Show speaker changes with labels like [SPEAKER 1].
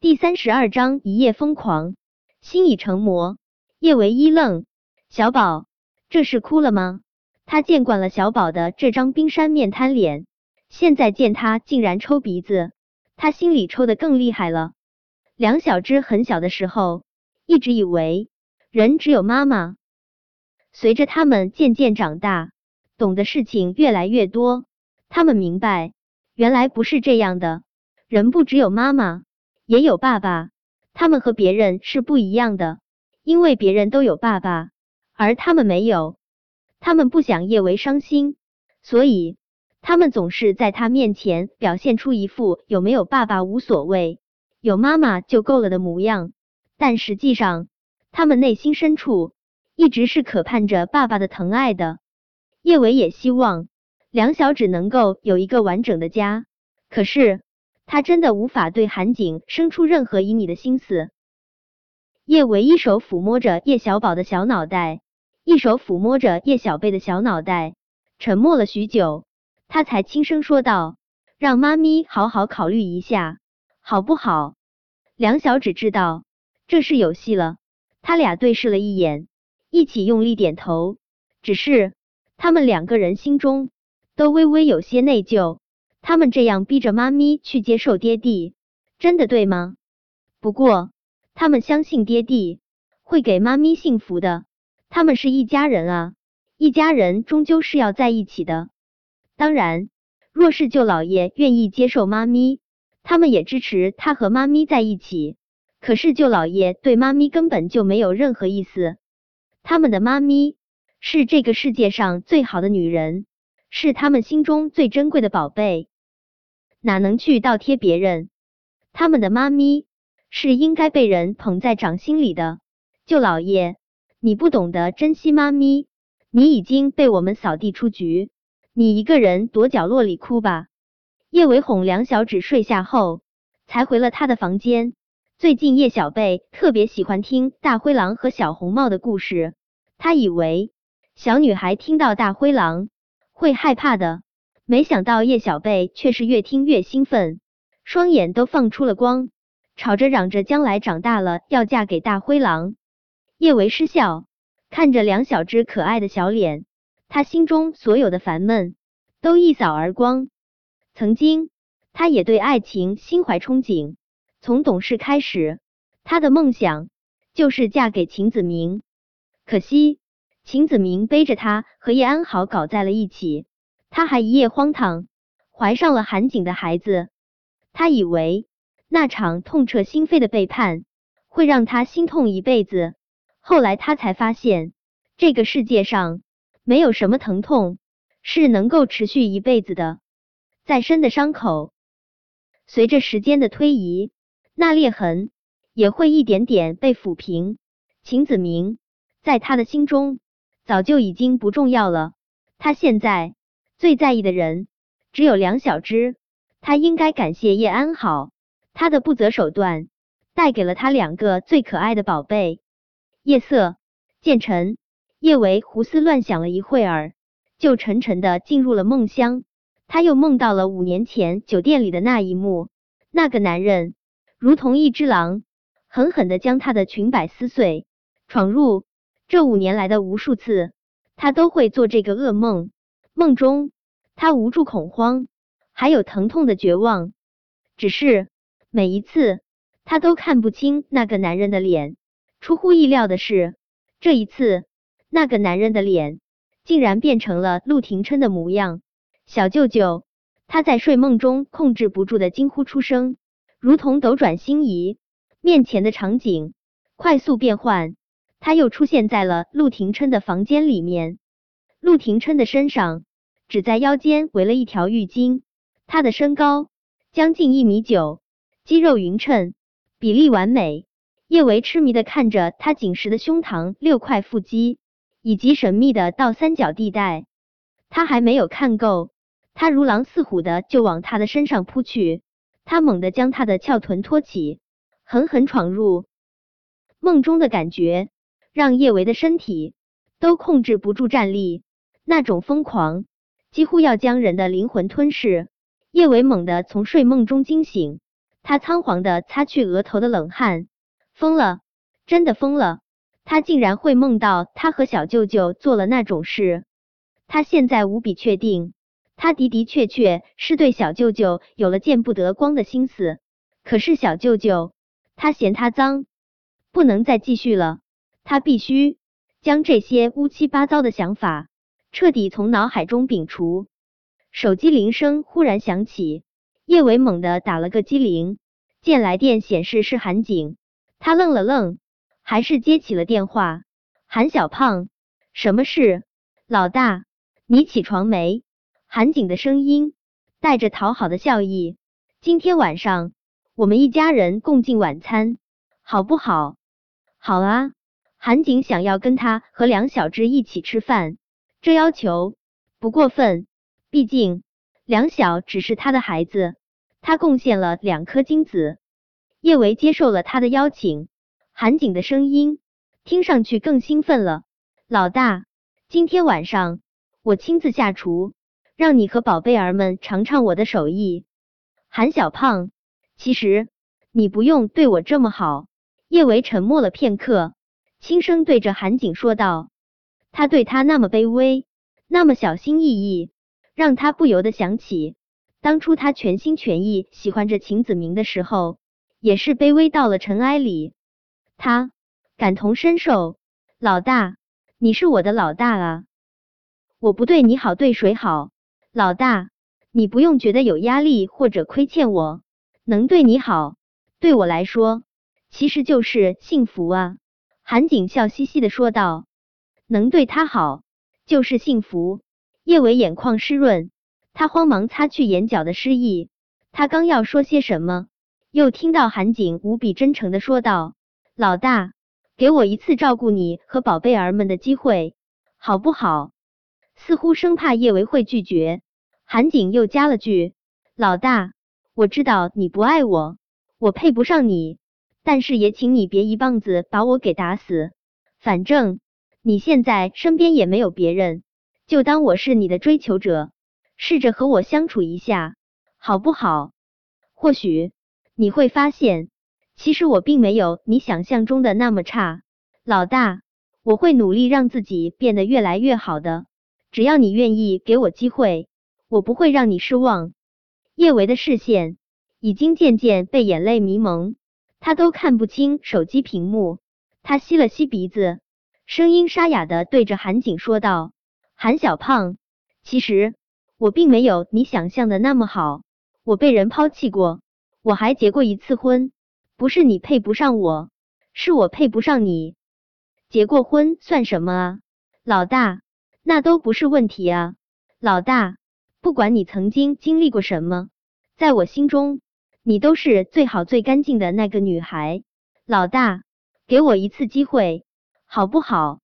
[SPEAKER 1] 第三十二章一夜疯狂，心已成魔。叶维一愣，小宝，这是哭了吗？他见惯了小宝的这张冰山面瘫脸，现在见他竟然抽鼻子，他心里抽的更厉害了。梁小芝很小的时候，一直以为人只有妈妈。随着他们渐渐长大，懂的事情越来越多，他们明白，原来不是这样的，人不只有妈妈。也有爸爸，他们和别人是不一样的，因为别人都有爸爸，而他们没有。他们不想叶维伤心，所以他们总是在他面前表现出一副有没有爸爸无所谓，有妈妈就够了的模样。但实际上，他们内心深处一直是渴盼着爸爸的疼爱的。叶维也希望梁小芷能够有一个完整的家，可是。他真的无法对韩景生出任何旖旎的心思。叶维一手抚摸着叶小宝的小脑袋，一手抚摸着叶小贝的小脑袋，沉默了许久，他才轻声说道：“让妈咪好好考虑一下，好不好？”梁小芷知道这是有戏了，他俩对视了一眼，一起用力点头。只是他们两个人心中都微微有些内疚。他们这样逼着妈咪去接受爹地，真的对吗？不过他们相信爹地会给妈咪幸福的。他们是一家人啊，一家人终究是要在一起的。当然，若是舅老爷愿意接受妈咪，他们也支持他和妈咪在一起。可是舅老爷对妈咪根本就没有任何意思。他们的妈咪是这个世界上最好的女人。是他们心中最珍贵的宝贝，哪能去倒贴别人？他们的妈咪是应该被人捧在掌心里的。舅老爷，你不懂得珍惜妈咪，你已经被我们扫地出局，你一个人躲角落里哭吧。叶维哄梁小芷睡下后，才回了他的房间。最近叶小贝特别喜欢听大灰狼和小红帽的故事，他以为小女孩听到大灰狼。会害怕的，没想到叶小贝却是越听越兴奋，双眼都放出了光，吵着嚷着将来长大了要嫁给大灰狼。叶维失笑，看着两小只可爱的小脸，他心中所有的烦闷都一扫而光。曾经，他也对爱情心怀憧憬，从懂事开始，他的梦想就是嫁给秦子明。可惜。秦子明背着他和叶安好搞在了一起，他还一夜荒唐，怀上了韩景的孩子。他以为那场痛彻心扉的背叛会让他心痛一辈子，后来他才发现，这个世界上没有什么疼痛是能够持续一辈子的。再深的伤口，随着时间的推移，那裂痕也会一点点被抚平。秦子明在他的心中。早就已经不重要了。他现在最在意的人只有梁小芝。他应该感谢叶安好，他的不择手段带给了他两个最可爱的宝贝。夜色渐沉，叶维胡思乱想了一会儿，就沉沉的进入了梦乡。他又梦到了五年前酒店里的那一幕，那个男人如同一只狼，狠狠的将他的裙摆撕碎，闯入。这五年来的无数次，他都会做这个噩梦。梦中，他无助、恐慌，还有疼痛的绝望。只是每一次，他都看不清那个男人的脸。出乎意料的是，这一次，那个男人的脸竟然变成了陆廷琛的模样。小舅舅，他在睡梦中控制不住的惊呼出声，如同斗转星移，面前的场景快速变换。他又出现在了陆廷琛的房间里面。陆廷琛的身上只在腰间围了一条浴巾，他的身高将近一米九，肌肉匀称，比例完美。叶维痴迷的看着他紧实的胸膛、六块腹肌以及神秘的倒三角地带。他还没有看够，他如狼似虎的就往他的身上扑去。他猛地将他的翘臀托起，狠狠闯入梦中的感觉。让叶维的身体都控制不住站立，那种疯狂几乎要将人的灵魂吞噬。叶维猛地从睡梦中惊醒，他仓皇的擦去额头的冷汗，疯了，真的疯了。他竟然会梦到他和小舅舅做了那种事。他现在无比确定，他的的确确是对小舅舅有了见不得光的心思。可是小舅舅，他嫌他脏，不能再继续了。他必须将这些乌七八糟的想法彻底从脑海中摒除。手机铃声忽然响起，叶伟猛地打了个激灵，见来电显示是韩景，他愣了愣，还是接起了电话。韩小胖，什么事？老大，你起床没？韩景的声音带着讨好的笑意。今天晚上。我们一家人共进晚餐，好不好？好啊，韩景想要跟他和梁小芝一起吃饭，这要求不过分。毕竟梁小只是他的孩子，他贡献了两颗精子。叶维接受了他的邀请，韩景的声音听上去更兴奋了。老大，今天晚上我亲自下厨，让你和宝贝儿们尝尝我的手艺。韩小胖。其实你不用对我这么好。叶维沉默了片刻，轻声对着韩景说道：“他对他那么卑微，那么小心翼翼，让他不由得想起当初他全心全意喜欢着秦子明的时候，也是卑微到了尘埃里。他感同身受。老大，你是我的老大啊，我不对你好，对谁好？老大，你不用觉得有压力或者亏欠我。”能对你好，对我来说其实就是幸福啊！韩景笑嘻嘻的说道。能对他好就是幸福。叶伟眼眶湿润，他慌忙擦去眼角的湿意。他刚要说些什么，又听到韩景无比真诚的说道：“老大，给我一次照顾你和宝贝儿们的机会，好不好？”似乎生怕叶维会拒绝，韩景又加了句：“老大。”我知道你不爱我，我配不上你，但是也请你别一棒子把我给打死。反正你现在身边也没有别人，就当我是你的追求者，试着和我相处一下，好不好？或许你会发现，其实我并没有你想象中的那么差。老大，我会努力让自己变得越来越好的，只要你愿意给我机会，我不会让你失望。叶维的视线已经渐渐被眼泪迷蒙，他都看不清手机屏幕。他吸了吸鼻子，声音沙哑的对着韩景说道：“韩小胖，其实我并没有你想象的那么好。我被人抛弃过，我还结过一次婚。不是你配不上我，是我配不上你。结过婚算什么啊，老大？那都不是问题啊，老大。”不管你曾经经历过什么，在我心中，你都是最好最干净的那个女孩。老大，给我一次机会，好不好？